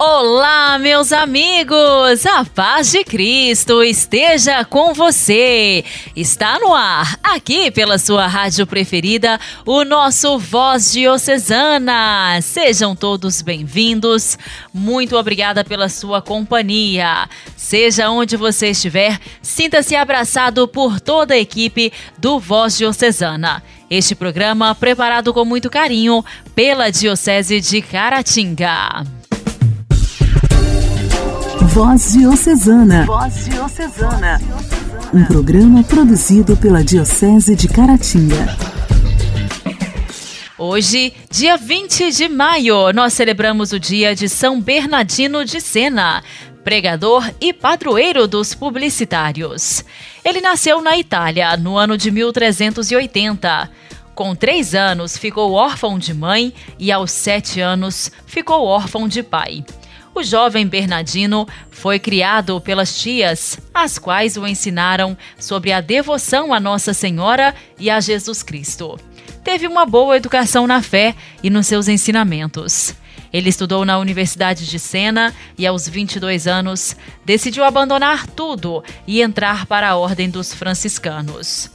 Olá, meus amigos! A paz de Cristo esteja com você! Está no ar, aqui pela sua rádio preferida, o nosso Voz Diocesana. Sejam todos bem-vindos. Muito obrigada pela sua companhia. Seja onde você estiver, sinta-se abraçado por toda a equipe do Voz Diocesana. Este programa preparado com muito carinho pela Diocese de Caratinga. Voz Diocesana. Voz Diocesana. Um programa produzido pela Diocese de Caratinga. Hoje, dia 20 de maio, nós celebramos o dia de São Bernardino de Sena, pregador e padroeiro dos publicitários. Ele nasceu na Itália no ano de 1380. Com três anos, ficou órfão de mãe e, aos sete anos, ficou órfão de pai. O jovem Bernardino foi criado pelas tias, as quais o ensinaram sobre a devoção a Nossa Senhora e a Jesus Cristo. Teve uma boa educação na fé e nos seus ensinamentos. Ele estudou na Universidade de Sena e, aos 22 anos, decidiu abandonar tudo e entrar para a Ordem dos Franciscanos.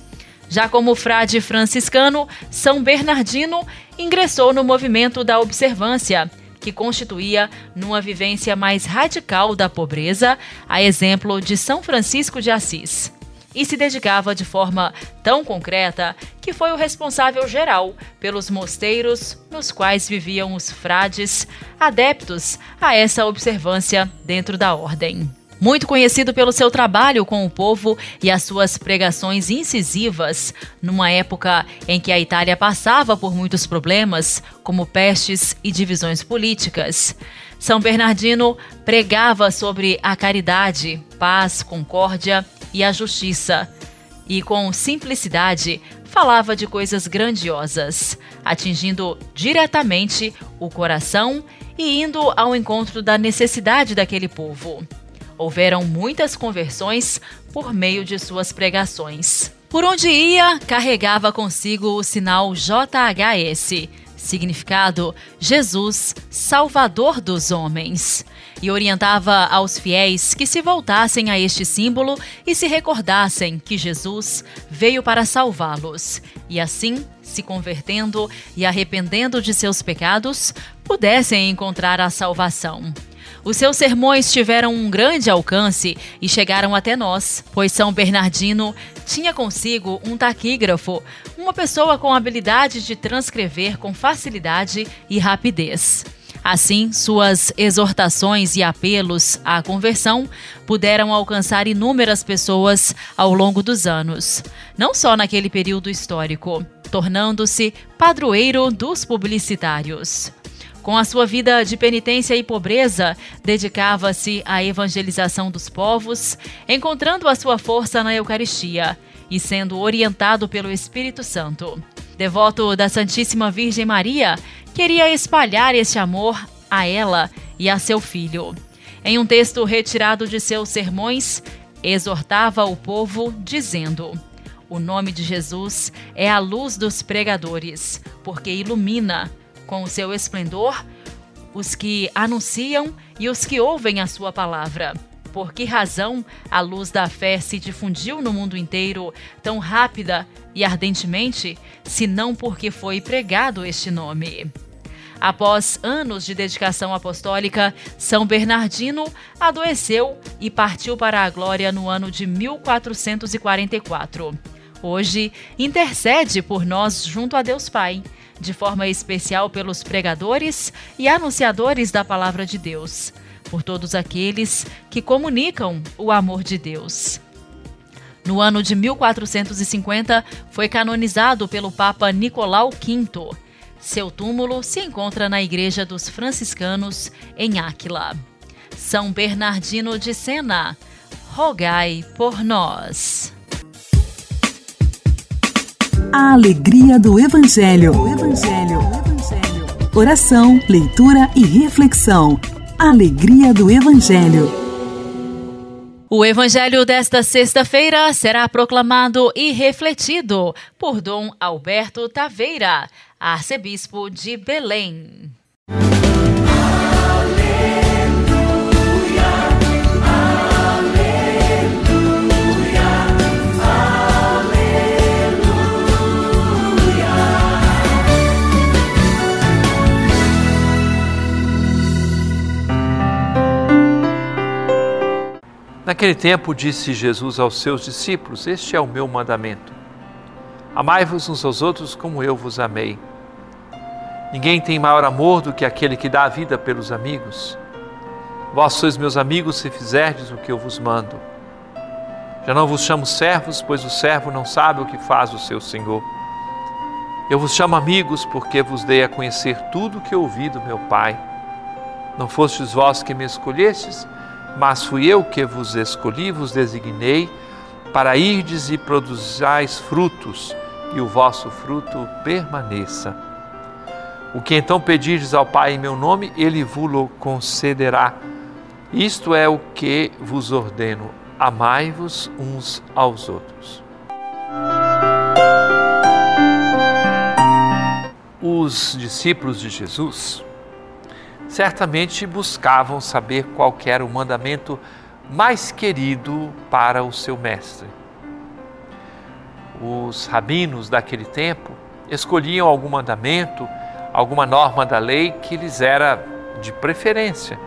Já como frade franciscano, São Bernardino ingressou no movimento da observância que constituía numa vivência mais radical da pobreza, a exemplo de São Francisco de Assis. E se dedicava de forma tão concreta que foi o responsável geral pelos mosteiros nos quais viviam os frades adeptos a essa observância dentro da ordem. Muito conhecido pelo seu trabalho com o povo e as suas pregações incisivas, numa época em que a Itália passava por muitos problemas, como pestes e divisões políticas. São Bernardino pregava sobre a caridade, paz, concórdia e a justiça. E com simplicidade falava de coisas grandiosas, atingindo diretamente o coração e indo ao encontro da necessidade daquele povo. Houveram muitas conversões por meio de suas pregações. Por onde ia, carregava consigo o sinal JHS, significado Jesus, Salvador dos homens, e orientava aos fiéis que se voltassem a este símbolo e se recordassem que Jesus veio para salvá-los, e assim, se convertendo e arrependendo de seus pecados, pudessem encontrar a salvação. Os seus sermões tiveram um grande alcance e chegaram até nós, pois São Bernardino tinha consigo um taquígrafo, uma pessoa com habilidade de transcrever com facilidade e rapidez. Assim, suas exortações e apelos à conversão puderam alcançar inúmeras pessoas ao longo dos anos, não só naquele período histórico, tornando-se padroeiro dos publicitários. Com a sua vida de penitência e pobreza, dedicava-se à evangelização dos povos, encontrando a sua força na Eucaristia e sendo orientado pelo Espírito Santo. Devoto da Santíssima Virgem Maria, queria espalhar este amor a ela e a seu filho. Em um texto retirado de seus sermões, exortava o povo, dizendo: O nome de Jesus é a luz dos pregadores, porque ilumina com o seu esplendor os que anunciam e os que ouvem a sua palavra. Por que razão a luz da fé se difundiu no mundo inteiro tão rápida e ardentemente, se não porque foi pregado este nome? Após anos de dedicação apostólica, São Bernardino adoeceu e partiu para a glória no ano de 1444. Hoje, intercede por nós junto a Deus Pai de forma especial pelos pregadores e anunciadores da palavra de Deus, por todos aqueles que comunicam o amor de Deus. No ano de 1450, foi canonizado pelo Papa Nicolau V. Seu túmulo se encontra na Igreja dos Franciscanos, em Áquila. São Bernardino de Sena, rogai por nós. A alegria do Evangelho. Evangelho. Oração, leitura e reflexão. Alegria do Evangelho. O evangelho desta sexta-feira será proclamado e refletido por Dom Alberto Taveira, arcebispo de Belém. Naquele tempo disse Jesus aos seus discípulos: Este é o meu mandamento. Amai-vos uns aos outros como eu vos amei. Ninguém tem maior amor do que aquele que dá a vida pelos amigos. Vós sois meus amigos se fizerdes o que eu vos mando. Já não vos chamo servos, pois o servo não sabe o que faz o seu senhor. Eu vos chamo amigos porque vos dei a conhecer tudo o que ouvi do meu Pai. Não fostes vós que me escolhestes, mas fui eu que vos escolhi, vos designei, para irdes e produzais frutos, e o vosso fruto permaneça. O que então pedirdes ao Pai em meu nome, ele vos concederá. Isto é o que vos ordeno: amai-vos uns aos outros. Os discípulos de Jesus certamente buscavam saber qual era o mandamento mais querido para o seu mestre. Os rabinos daquele tempo escolhiam algum mandamento, alguma norma da lei que lhes era de preferência.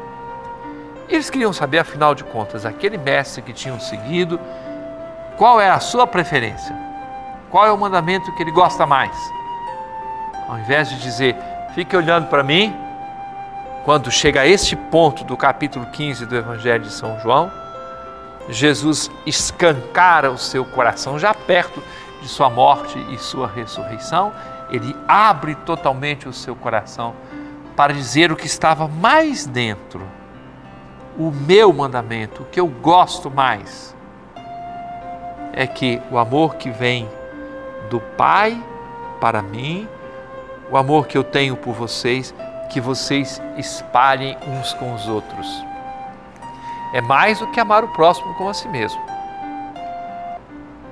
Eles queriam saber, afinal de contas, aquele mestre que tinham seguido, qual é a sua preferência? Qual é o mandamento que ele gosta mais? Ao invés de dizer, fique olhando para mim, quando chega a este ponto do capítulo 15 do Evangelho de São João, Jesus escancara o seu coração, já perto de sua morte e sua ressurreição, ele abre totalmente o seu coração para dizer o que estava mais dentro. O meu mandamento, o que eu gosto mais, é que o amor que vem do Pai para mim, o amor que eu tenho por vocês, que vocês espalhem uns com os outros. É mais do que amar o próximo como a si mesmo.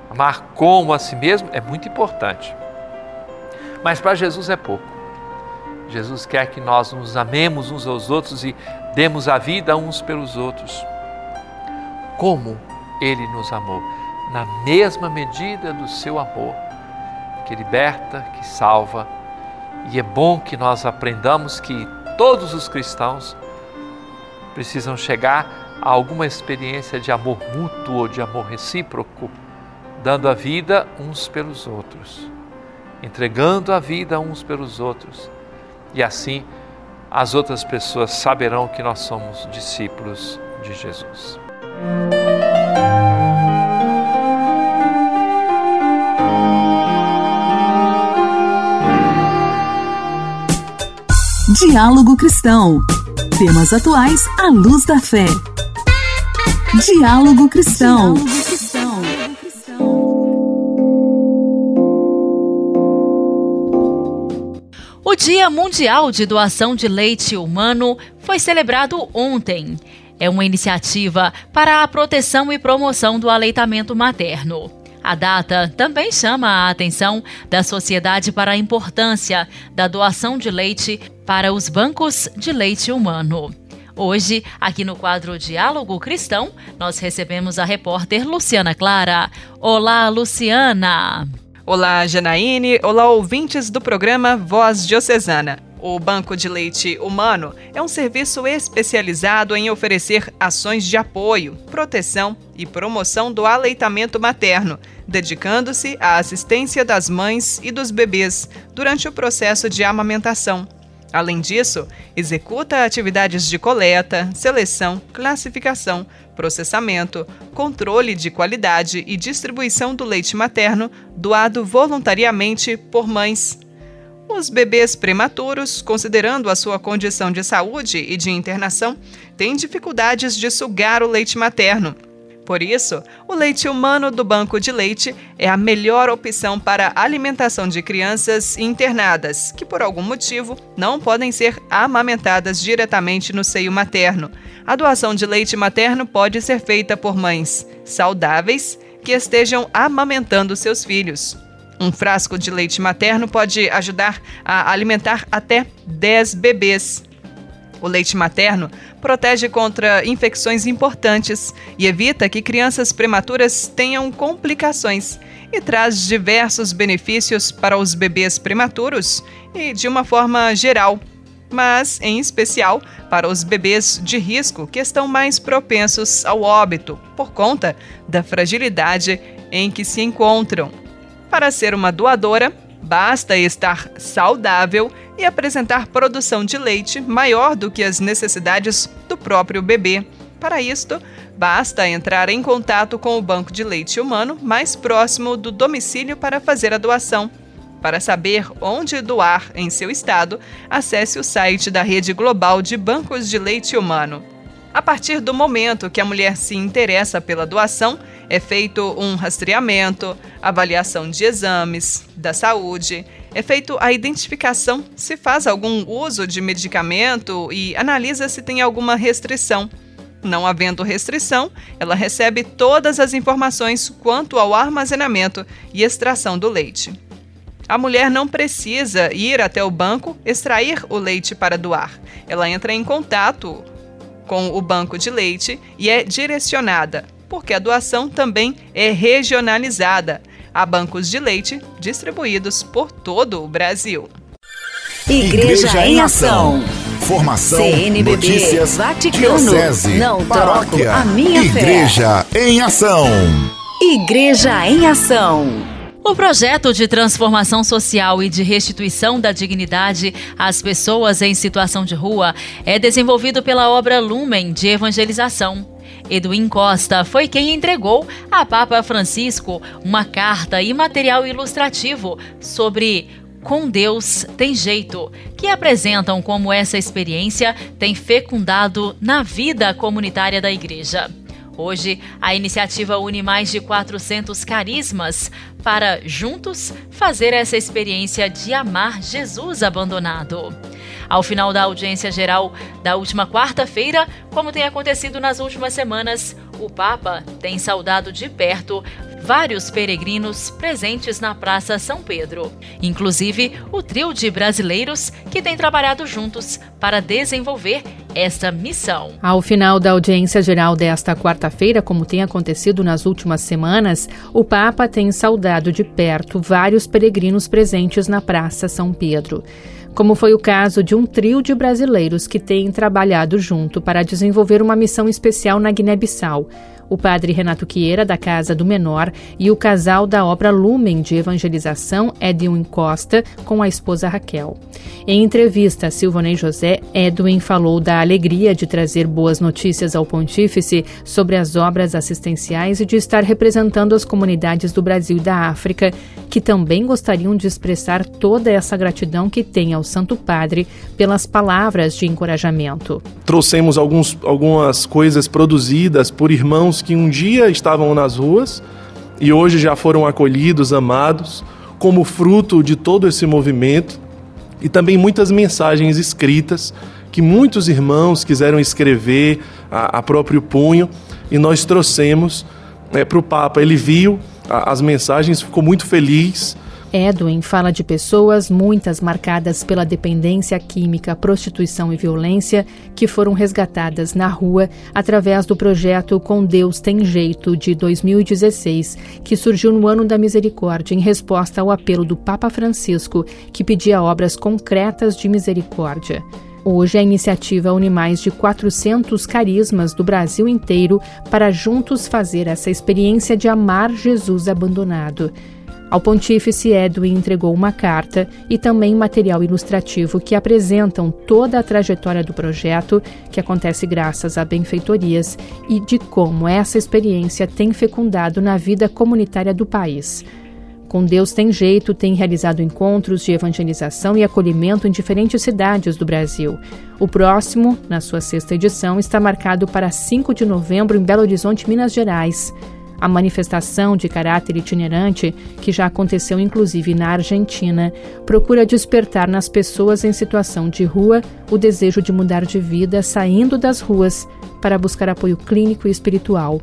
Amar como a si mesmo é muito importante. Mas para Jesus é pouco. Jesus quer que nós nos amemos uns aos outros e demos a vida uns pelos outros. Como Ele nos amou, na mesma medida do seu amor, que liberta, que salva e é bom que nós aprendamos que todos os cristãos precisam chegar a alguma experiência de amor mútuo de amor recíproco, dando a vida uns pelos outros, entregando a vida uns pelos outros. E assim as outras pessoas saberão que nós somos discípulos de Jesus. Diálogo Cristão. Temas atuais à luz da fé. Diálogo Cristão. O Dia Mundial de Doação de Leite Humano foi celebrado ontem. É uma iniciativa para a proteção e promoção do aleitamento materno. A data também chama a atenção da sociedade para a importância da doação de leite para os bancos de leite humano. Hoje, aqui no quadro Diálogo Cristão, nós recebemos a repórter Luciana Clara. Olá, Luciana! Olá, Janaíne! Olá, ouvintes do programa Voz Diocesana. O Banco de Leite Humano é um serviço especializado em oferecer ações de apoio, proteção e promoção do aleitamento materno, dedicando-se à assistência das mães e dos bebês durante o processo de amamentação. Além disso, executa atividades de coleta, seleção, classificação, processamento, controle de qualidade e distribuição do leite materno doado voluntariamente por mães, os bebês prematuros, considerando a sua condição de saúde e de internação, têm dificuldades de sugar o leite materno. Por isso, o leite humano do banco de leite é a melhor opção para alimentação de crianças internadas, que por algum motivo não podem ser amamentadas diretamente no seio materno, A doação de leite materno pode ser feita por mães saudáveis que estejam amamentando seus filhos. Um frasco de leite materno pode ajudar a alimentar até 10 bebês. O leite materno protege contra infecções importantes e evita que crianças prematuras tenham complicações e traz diversos benefícios para os bebês prematuros e de uma forma geral mas em especial para os bebês de risco que estão mais propensos ao óbito por conta da fragilidade em que se encontram. Para ser uma doadora, basta estar saudável e apresentar produção de leite maior do que as necessidades do próprio bebê. Para isto, basta entrar em contato com o banco de leite humano mais próximo do domicílio para fazer a doação. Para saber onde doar em seu estado, acesse o site da Rede Global de Bancos de Leite Humano. A partir do momento que a mulher se interessa pela doação, é feito um rastreamento, avaliação de exames da saúde, é feito a identificação se faz algum uso de medicamento e analisa se tem alguma restrição. Não havendo restrição, ela recebe todas as informações quanto ao armazenamento e extração do leite. A mulher não precisa ir até o banco extrair o leite para doar. Ela entra em contato com o banco de leite e é direcionada, porque a doação também é regionalizada. Há bancos de leite distribuídos por todo o Brasil. Igreja, Igreja em Ação. Formação, CNBB, notícias, Vaticano, diocese, não paróquia, a minha Igreja fé. em Ação. Igreja em Ação. O projeto de transformação social e de restituição da dignidade às pessoas em situação de rua é desenvolvido pela obra Lumen de Evangelização. Edwin Costa foi quem entregou a Papa Francisco uma carta e material ilustrativo sobre Com Deus Tem Jeito, que apresentam como essa experiência tem fecundado na vida comunitária da Igreja. Hoje, a iniciativa une mais de 400 carismas para, juntos, fazer essa experiência de amar Jesus abandonado. Ao final da audiência geral da última quarta-feira, como tem acontecido nas últimas semanas, o Papa tem saudado de perto vários peregrinos presentes na Praça São Pedro, inclusive o trio de brasileiros que tem trabalhado juntos para desenvolver esta missão. Ao final da audiência geral desta quarta-feira, como tem acontecido nas últimas semanas, o Papa tem saudado de perto vários peregrinos presentes na Praça São Pedro como foi o caso de um trio de brasileiros que têm trabalhado junto para desenvolver uma missão especial na Guiné-Bissau o padre Renato Quieira, da Casa do Menor, e o casal da obra Lumen de Evangelização, Edwin Costa, com a esposa Raquel. Em entrevista a Silvonei José, Edwin falou da alegria de trazer boas notícias ao pontífice sobre as obras assistenciais e de estar representando as comunidades do Brasil e da África, que também gostariam de expressar toda essa gratidão que tem ao Santo Padre pelas palavras de encorajamento. Trouxemos alguns, algumas coisas produzidas por irmãos que um dia estavam nas ruas e hoje já foram acolhidos, amados, como fruto de todo esse movimento, e também muitas mensagens escritas que muitos irmãos quiseram escrever a, a próprio punho e nós trouxemos é, para o Papa. Ele viu a, as mensagens, ficou muito feliz Edwin fala de pessoas, muitas marcadas pela dependência química, prostituição e violência, que foram resgatadas na rua através do projeto Com Deus Tem Jeito de 2016, que surgiu no ano da misericórdia em resposta ao apelo do Papa Francisco, que pedia obras concretas de misericórdia. Hoje, a iniciativa une mais de 400 carismas do Brasil inteiro para juntos fazer essa experiência de amar Jesus abandonado. Ao pontífice, Edwin entregou uma carta e também material ilustrativo que apresentam toda a trajetória do projeto, que acontece graças a benfeitorias, e de como essa experiência tem fecundado na vida comunitária do país. Com Deus Tem Jeito tem realizado encontros de evangelização e acolhimento em diferentes cidades do Brasil. O próximo, na sua sexta edição, está marcado para 5 de novembro em Belo Horizonte, Minas Gerais. A manifestação de caráter itinerante, que já aconteceu inclusive na Argentina, procura despertar nas pessoas em situação de rua o desejo de mudar de vida saindo das ruas para buscar apoio clínico e espiritual.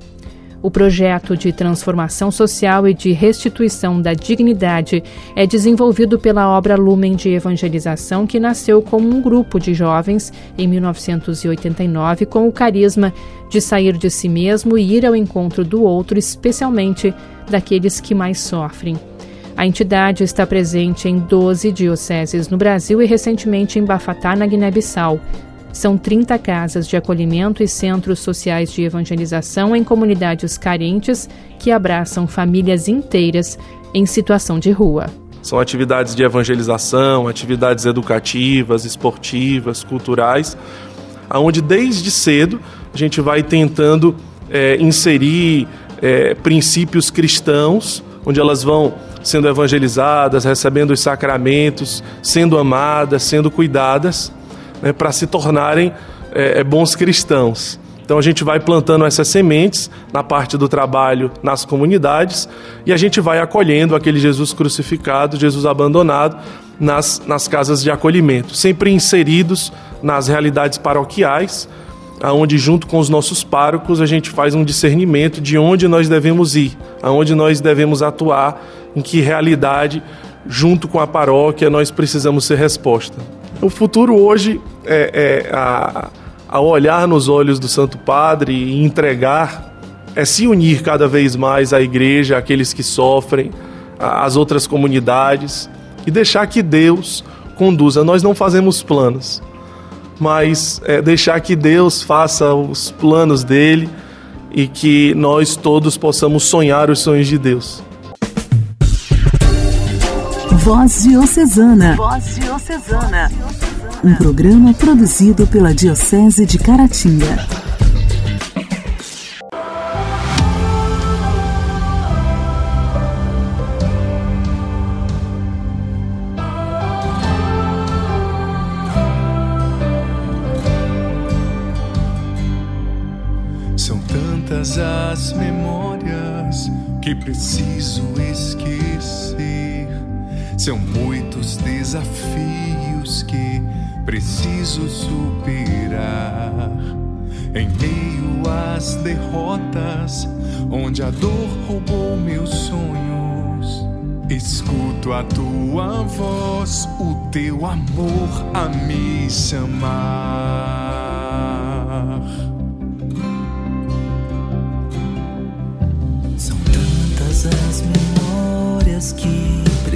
O projeto de transformação social e de restituição da dignidade é desenvolvido pela obra Lumen de Evangelização, que nasceu como um grupo de jovens em 1989 com o carisma de sair de si mesmo e ir ao encontro do outro, especialmente daqueles que mais sofrem. A entidade está presente em 12 dioceses no Brasil e recentemente em Bafatá, na Guiné-Bissau. São 30 casas de acolhimento e centros sociais de evangelização em comunidades carentes que abraçam famílias inteiras em situação de rua. São atividades de evangelização, atividades educativas, esportivas, culturais, aonde desde cedo a gente vai tentando é, inserir é, princípios cristãos, onde elas vão sendo evangelizadas, recebendo os sacramentos, sendo amadas, sendo cuidadas né, para se tornarem é, é, bons cristãos. Então a gente vai plantando essas sementes na parte do trabalho nas comunidades e a gente vai acolhendo aquele Jesus crucificado, Jesus abandonado nas, nas casas de acolhimento, sempre inseridos nas realidades paroquiais, aonde junto com os nossos párocos a gente faz um discernimento de onde nós devemos ir, aonde nós devemos atuar, em que realidade junto com a paróquia nós precisamos ser resposta. O futuro hoje é, é a, olhar nos olhos do Santo Padre e entregar, é se unir cada vez mais à igreja, àqueles que sofrem, às outras comunidades e deixar que Deus conduza. Nós não fazemos planos, mas é, deixar que Deus faça os planos dele e que nós todos possamos sonhar os sonhos de Deus. Voz Diocesana. Voz Diocesana. Um programa produzido pela Diocese de Caratinga. São tantas as memórias que preciso esquecer são muitos desafios que preciso superar. Em meio às derrotas, onde a dor roubou meus sonhos, escuto a tua voz, o teu amor a me chamar. São tantas as memórias que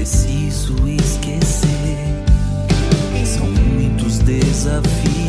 preciso esquecer. São muitos desafios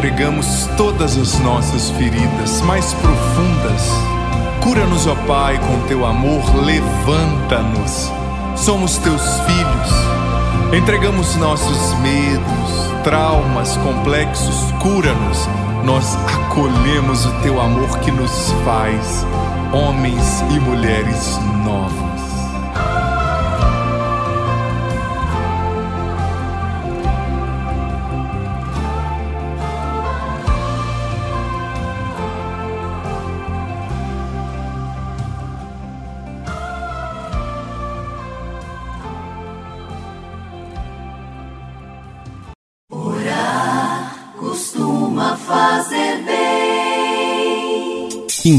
entregamos todas as nossas feridas mais profundas. Cura-nos, ó Pai, com teu amor, levanta-nos. Somos teus filhos. Entregamos nossos medos, traumas complexos, cura-nos. Nós acolhemos o teu amor que nos faz homens e mulheres novos.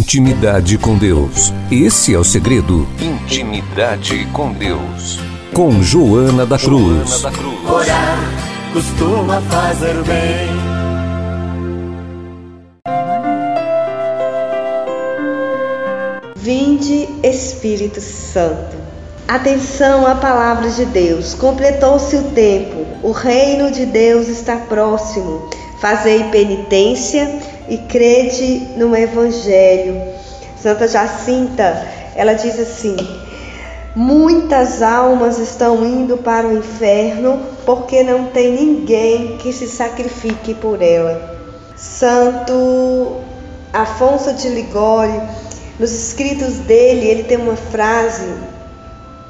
Intimidade com Deus. Esse é o segredo. Intimidade com Deus. Com Joana da Cruz. Joana da Cruz. Orar costuma fazer bem. Vinde, Espírito Santo. Atenção à palavra de Deus. Completou-se o tempo. O reino de Deus está próximo. Fazei penitência e crede no Evangelho. Santa Jacinta, ela diz assim: Muitas almas estão indo para o inferno porque não tem ninguém que se sacrifique por ela. Santo Afonso de Ligório, nos escritos dele, ele tem uma frase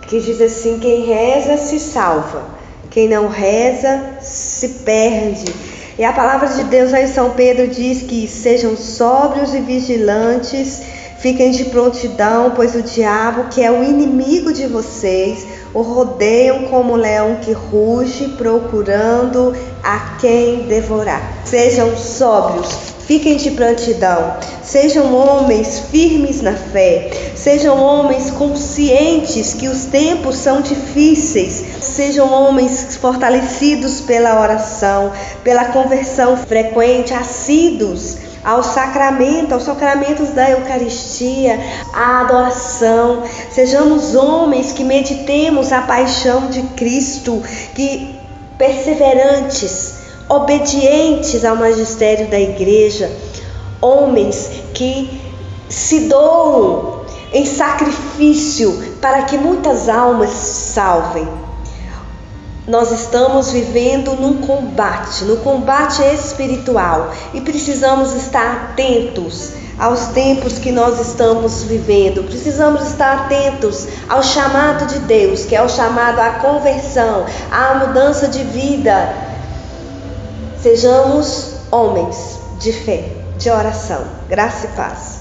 que diz assim: Quem reza se salva, quem não reza se perde. E a palavra de Deus aí São Pedro diz que sejam sóbrios e vigilantes, fiquem de prontidão, pois o diabo, que é o inimigo de vocês, o rodeiam como leão que ruge, procurando a quem devorar. Sejam sóbrios, fiquem de prontidão, sejam homens firmes na fé, sejam homens conscientes que os tempos são difíceis, sejam homens fortalecidos pela oração, pela conversão frequente, assíduos ao sacramento, aos sacramentos da Eucaristia, à adoração. Sejamos homens que meditemos a paixão de Cristo, que perseverantes, obedientes ao magistério da igreja, homens que se doam em sacrifício para que muitas almas se salvem. Nós estamos vivendo num combate, no combate espiritual e precisamos estar atentos aos tempos que nós estamos vivendo. Precisamos estar atentos ao chamado de Deus, que é o chamado à conversão, à mudança de vida. Sejamos homens de fé, de oração. Graça e paz.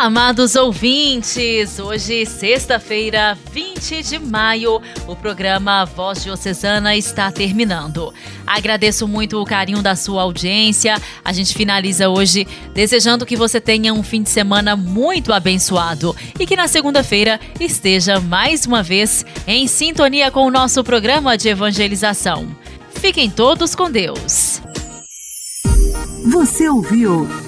Amados ouvintes, hoje, sexta-feira, 20 de maio, o programa Voz Diocesana está terminando. Agradeço muito o carinho da sua audiência. A gente finaliza hoje desejando que você tenha um fim de semana muito abençoado e que na segunda-feira esteja mais uma vez em sintonia com o nosso programa de evangelização. Fiquem todos com Deus. Você ouviu?